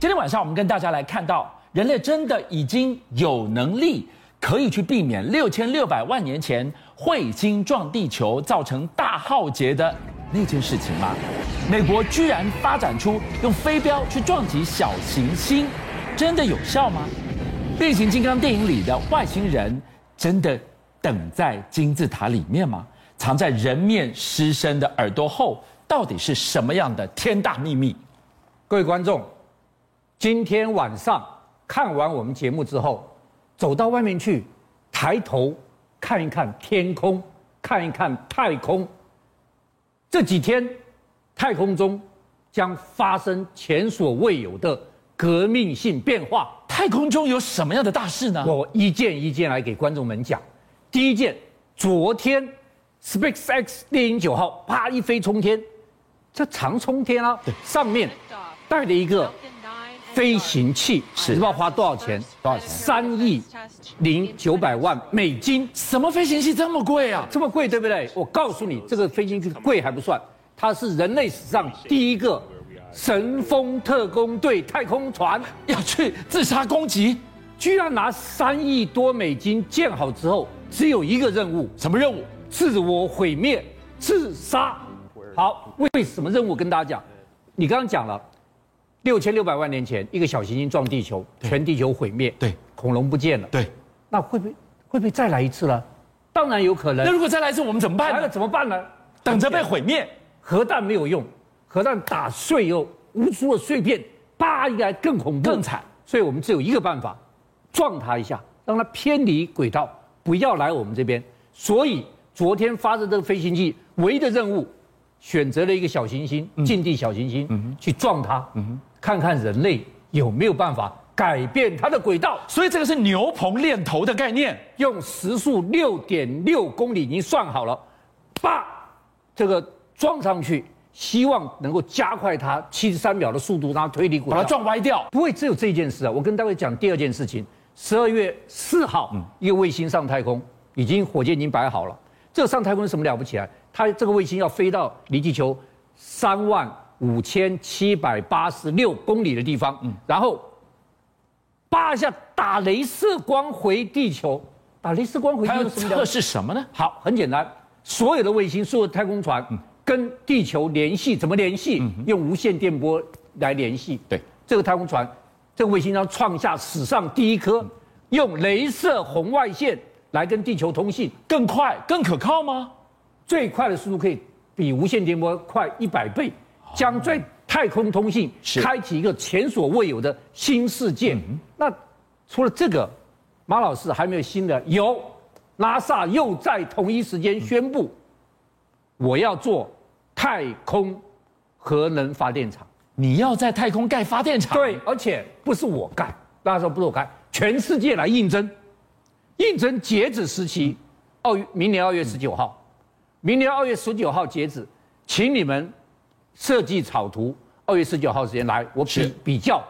今天晚上我们跟大家来看到，人类真的已经有能力可以去避免六千六百万年前彗星撞地球造成大浩劫的那件事情吗？美国居然发展出用飞镖去撞击小行星，真的有效吗？变形金刚电影里的外星人真的等在金字塔里面吗？藏在人面狮身的耳朵后，到底是什么样的天大秘密？各位观众，今天晚上看完我们节目之后，走到外面去，抬头看一看天空，看一看太空。这几天，太空中将发生前所未有的革命性变化。太空中有什么样的大事呢？我一件一件来给观众们讲。第一件，昨天。SpaceX 猎鹰九号啪一飞冲天，这长冲天啊！上面带了一个飞行器，是你知道花多少钱？多少钱？三亿零九百万美金。什么飞行器这么贵啊？这么贵，对不对？我告诉你，这个飞行器贵还不算，它是人类史上第一个神风特工队太空船要去自杀攻击，居然拿三亿多美金建好之后，只有一个任务，什么任务？自我毁灭、自杀。好，为什么任务跟大家讲？你刚刚讲了，六千六百万年前一个小行星撞地球，全地球毁灭，对，恐龙不见了，对。那会不会会不会再来一次了？当然有可能。那如果再来一次，我们怎么办呢？那怎么办呢？等着被毁灭。核弹没有用，核弹打碎以后，无数的碎片，叭一来更恐怖、更惨。所以我们只有一个办法，撞它一下，让它偏离轨道，不要来我们这边。所以。昨天发射这个飞行器，唯一的任务，选择了一个小行星，近地小行星，去撞它，看看人类有没有办法改变它的轨道。所以这个是牛棚链头的概念，用时速六点六公里已经算好了，叭，这个撞上去，希望能够加快它七十三秒的速度，让它推离轨道，把它撞歪掉。不会只有这件事啊！我跟大家讲第二件事情，十二月四号，嗯一个卫星上太空，已经火箭已经摆好了。这上太空是什么了不起啊？它这个卫星要飞到离地球三万五千七百八十六公里的地方，嗯，然后叭一下打镭射光回地球，打镭射光回地球什么？测试什么呢？好，很简单，所有的卫星、所有的太空船跟地球联系，怎么联系？用无线电波来联系。对，这个太空船，这个卫星将创下史上第一颗用镭射红外线。来跟地球通信更快、更可靠吗？最快的速度可以比无线电波快一百倍，将在太空通信开启一个前所未有的新世界。那除了这个，马老师还没有新的？有，NASA 又在同一时间宣布，我要做太空核能发电厂。你要在太空盖发电厂？对，而且不是我盖，大家说不是我盖，全世界来应征。应征截止时期，二月明年二月十九号，明年二月十九号截止，请你们设计草图，二月十九号时间来，我比比较，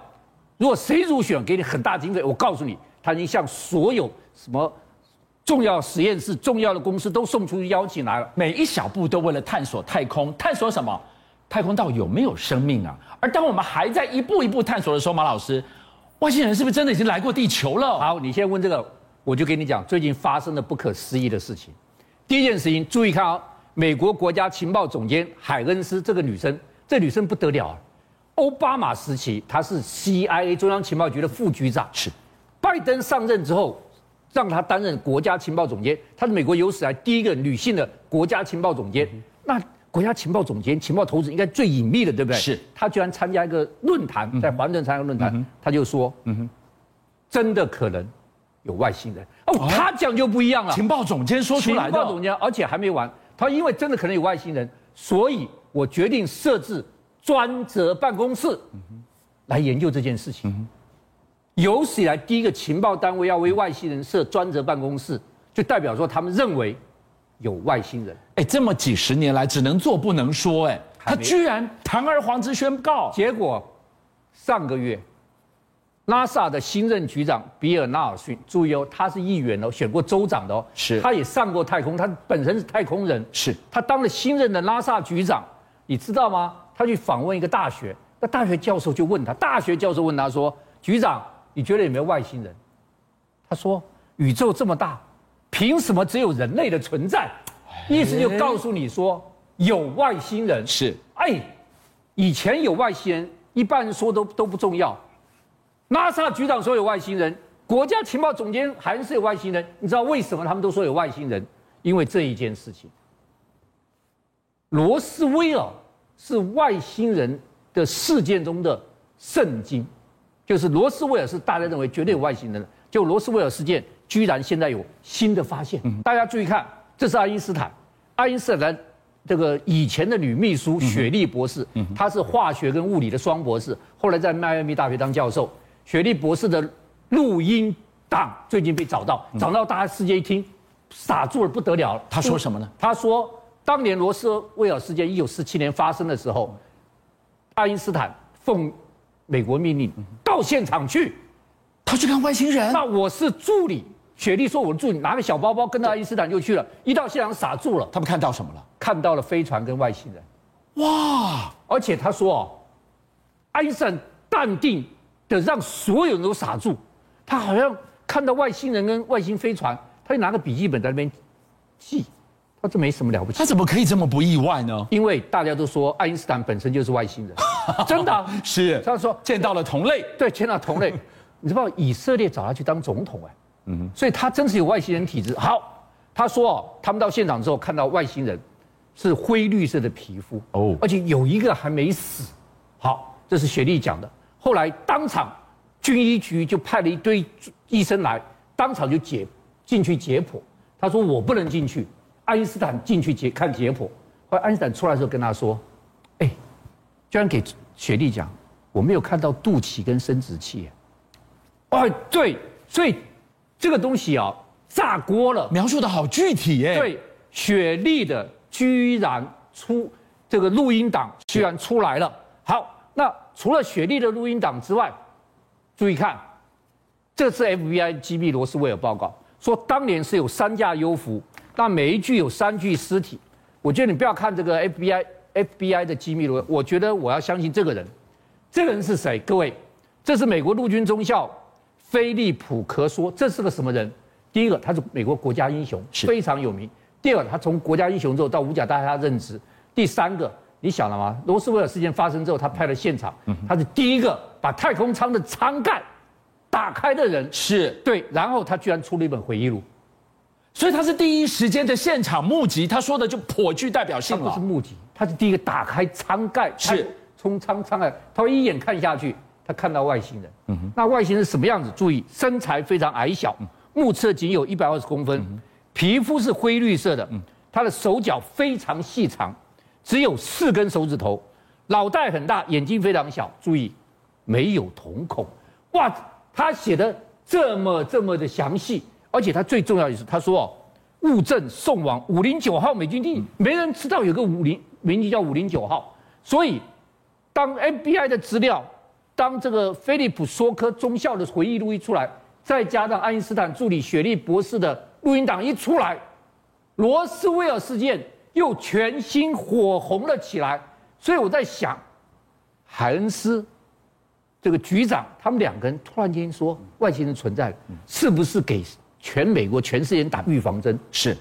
如果谁入选，给你很大经费，我告诉你，他已经向所有什么重要实验室、重要的公司都送出邀请来了，每一小步都为了探索太空，探索什么？太空到底有没有生命啊？而当我们还在一步一步探索的时候，马老师，外星人是不是真的已经来过地球了？好，你先问这个。我就跟你讲，最近发生的不可思议的事情。第一件事情，注意看啊，美国国家情报总监海恩斯这个女生，这女生不得了。啊奥巴马时期，她是 CIA 中央情报局的副局长。是。拜登上任之后，让她担任国家情报总监，她是美国有史来第一个女性的国家情报总监。那国家情报总监、情报头子应该最隐秘的，对不对？是。她居然参加一个论坛，在华盛顿参加论坛，她就说：“嗯哼，真的可能。”有外星人哦，他讲就不一样了。情报总监说出来的。情报总监，而且还没完。他因为真的可能有外星人，所以我决定设置专责办公室，来研究这件事情。有史以来第一个情报单位要为外星人设专责办公室，就代表说他们认为有外星人。哎，这么几十年来只能做不能说，哎，他居然堂而皇之宣告。结果上个月。拉萨的新任局长比尔纳尔逊，注意哦，他是议员哦，选过州长的哦，是，他也上过太空，他本身是太空人，是，他当了新任的拉萨局长，你知道吗？他去访问一个大学，那大学教授就问他，大学教授问他说：“局长，你觉得有没有外星人？”他说：“宇宙这么大，凭什么只有人类的存在？”意思就告诉你说有外星人是。哎，以前有外星人，一般人说都都不重要。NASA 局长说有外星人，国家情报总监还是有外星人。你知道为什么他们都说有外星人？因为这一件事情，罗斯威尔是外星人的事件中的圣经，就是罗斯威尔是大家认为绝对有外星人的。就罗斯威尔事件，居然现在有新的发现。大家注意看，这是爱因斯坦，爱因斯坦这个以前的女秘书雪莉博士，她是化学跟物理的双博士，后来在迈阿密大学当教授。雪莉博士的录音档最近被找到，找到大家世界一听，傻住了不得了。他说什么呢？他说，当年罗斯威尔事件一九四七年发生的时候，爱因斯坦奉美国命令到现场去，他去看外星人。那我是助理，雪莉说我的助理拿个小包包跟着爱因斯坦就去了，一到现场傻住了。他们看到什么了？看到了飞船跟外星人。哇！而且他说哦，爱因斯坦淡定。的让所有人都傻住，他好像看到外星人跟外星飞船，他就拿个笔记本在那边记，他这没什么了不起。他怎么可以这么不意外呢？因为大家都说爱因斯坦本身就是外星人，真的是。他说见到了同类，对，见到同类。你知道以色列找他去当总统哎，嗯，所以他真是有外星人体质。好，他说哦，他们到现场之后看到外星人是灰绿色的皮肤哦，而且有一个还没死。好，这是雪莉讲的。后来当场，军医局就派了一堆医生来，当场就解进去解剖。他说我不能进去，爱因斯坦进去解看解剖。后来爱因斯坦出来的时候跟他说：“哎，居然给雪莉讲，我没有看到肚脐跟生殖器。”哦，对，所以这个东西啊炸锅了，描述的好具体耶。对，雪莉的居然出这个录音档居然出来了。好。那除了雪莉的录音档之外，注意看，这次 FBI 机密罗斯威尔报告说，当年是有三架幽浮，那每一具有三具尸体。我觉得你不要看这个 FBI FBI 的机密罗，我觉得我要相信这个人。这个人是谁？各位，这是美国陆军中校菲利普·科说。这是个什么人？第一个，他是美国国家英雄，非常有名。第二个，他从国家英雄之后到五角大厦任职。第三个。你想了吗？罗斯威尔事件发生之后，他派了现场，他是第一个把太空舱的舱盖打开的人，是对。然后他居然出了一本回忆录，所以他是第一时间的现场目击，他说的就颇具代表性了。他不是目击，他是第一个打开舱盖，是从舱舱盖，他会一眼看下去，他看到外星人。嗯哼，那外星人什么样子？注意，身材非常矮小，目测仅有一百二十公分，皮肤是灰绿色的，他的手脚非常细长。只有四根手指头，脑袋很大，眼睛非常小。注意，没有瞳孔。哇，他写的这么这么的详细，而且他最重要的是，他说哦，物证送往五零九号美军地，没人知道有个五零名字叫五零九号。所以，当 FBI 的资料，当这个菲利普索科中校的回忆录一出来，再加上爱因斯坦助理雪莉博士的录音档一出来，罗斯威尔事件。又全新火红了起来，所以我在想，海恩斯这个局长，他们两个人突然间说外星人存在，是不是给全美国、全世界人打预防针？是，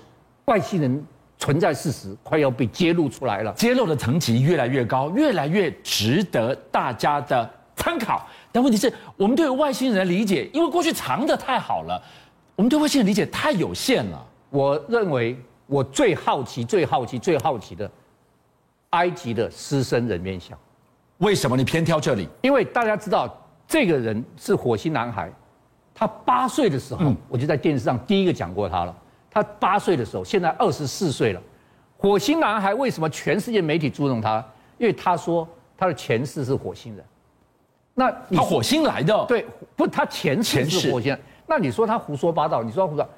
外星人存在事实快要被揭露出来了，揭露的层级越来越高，越来越值得大家的参考。但问题是我们对外星人的理解，因为过去藏的太好了，我们对外星人理解太有限了。我认为。我最好奇、最好奇、最好奇的，埃及的狮身人面像，为什么你偏挑这里？因为大家知道这个人是火星男孩，他八岁的时候，我就在电视上第一个讲过他了。他八岁的时候，现在二十四岁了。火星男孩为什么全世界媒体注重他？因为他说他的前世是火星人。那他火星来的？对，不，他前世是火星人。那你说他胡说八道？你说他胡说？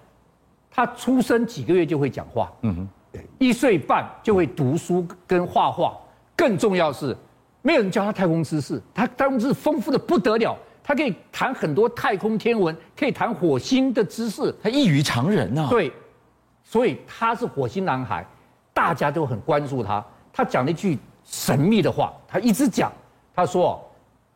他出生几个月就会讲话，嗯哼，一岁半就会读书跟画画，更重要是，没有人教他太空知识，他太空知识丰富的不得了，他可以谈很多太空天文，可以谈火星的知识，他异于常人啊。对，所以他是火星男孩，大家都很关注他。他讲了一句神秘的话，他一直讲，他说，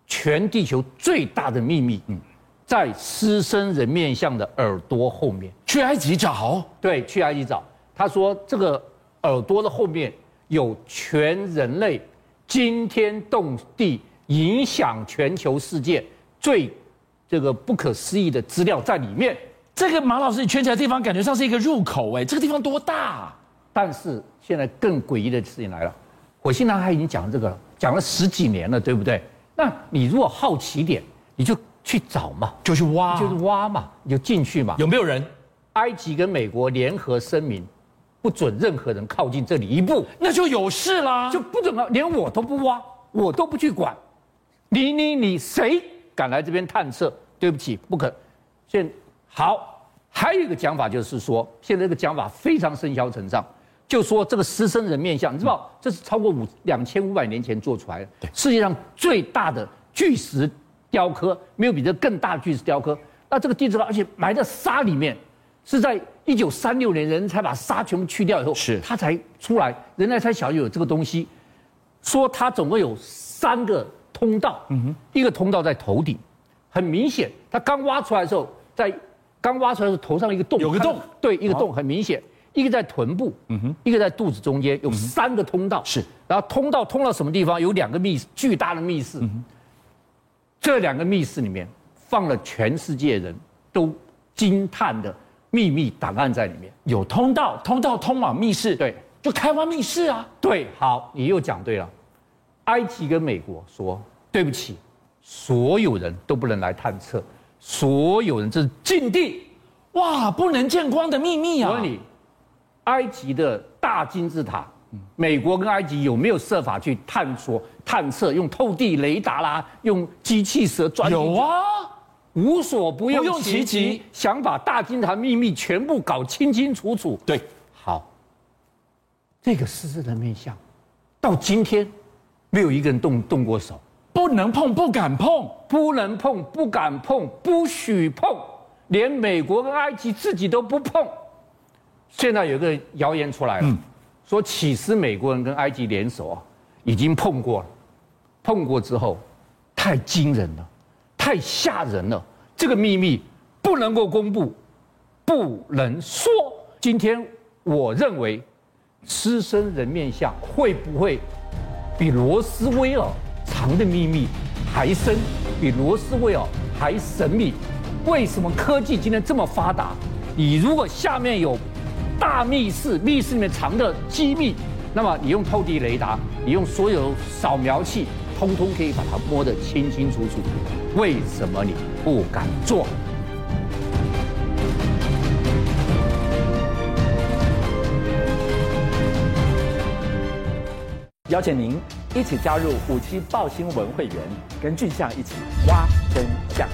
全地球最大的秘密，嗯，在狮身人面像的耳朵后面。去埃及找？对，去埃及找。他说，这个耳朵的后面有全人类惊天动地、影响全球世界最这个不可思议的资料在里面。这个马老师，你圈起来的地方感觉像是一个入口，哎，这个地方多大啊？但是现在更诡异的事情来了，火星男孩已经讲这个了，讲了十几年了，对不对？那你如果好奇点，你就去找嘛，就去挖，就是挖嘛，你就进去嘛。有没有人？埃及跟美国联合声明，不准任何人靠近这里一步，那就有事啦，就不准了，连我都不挖，我都不去管。你你你，谁敢来这边探测？对不起，不可。现好，还有一个讲法就是说，现在这个讲法非常生肖成上。就说这个狮身人面像，你知道这是超过五两千五百年前做出来的，世界上最大的巨石雕刻，没有比这更大的巨石雕刻。那这个地质而且埋在沙里面，是在一九三六年人才把沙全部去掉以后，是他才出来，人类才晓得有这个东西。说它总共有三个通道，嗯哼，一个通道在头顶，很明显，它刚挖出来的时候，在刚挖出来的时候头上一个洞，有个洞，对，一个洞很明显。一个在臀部，嗯哼，一个在肚子中间，有三个通道，是、嗯，然后通道通到什么地方？有两个密室，巨大的密室，嗯、这两个密室里面放了全世界人都惊叹的秘密档案在里面。有通道，通道通往密室，对，就开挖密室啊。对，好，你又讲对了。埃及跟美国说对不起，所有人都不能来探测，所有人这是禁地，哇，不能见光的秘密啊。我问你。埃及的大金字塔，美国跟埃及有没有设法去探索、探测，用透地雷达啦，用机器蛇钻？有啊，无所不用其极，想把大金字塔秘密全部搞清清楚楚。对，好，这个狮身人面相，到今天没有一个人动动过手，不能碰，不敢碰，不能碰，不敢碰，不许碰，连美国跟埃及自己都不碰。现在有个谣言出来了，说其实美国人跟埃及联手啊，已经碰过了，碰过之后，太惊人了，太吓人了，这个秘密不能够公布，不能说。今天我认为，狮身人面像会不会比罗斯威尔藏的秘密还深，比罗斯威尔还神秘？为什么科技今天这么发达？你如果下面有。大密室，密室里面藏的机密，那么你用透地雷达，你用所有扫描器，通通可以把它摸得清清楚楚。为什么你不敢做？邀请您一起加入五七报新闻会员，跟俊相一起挖真相。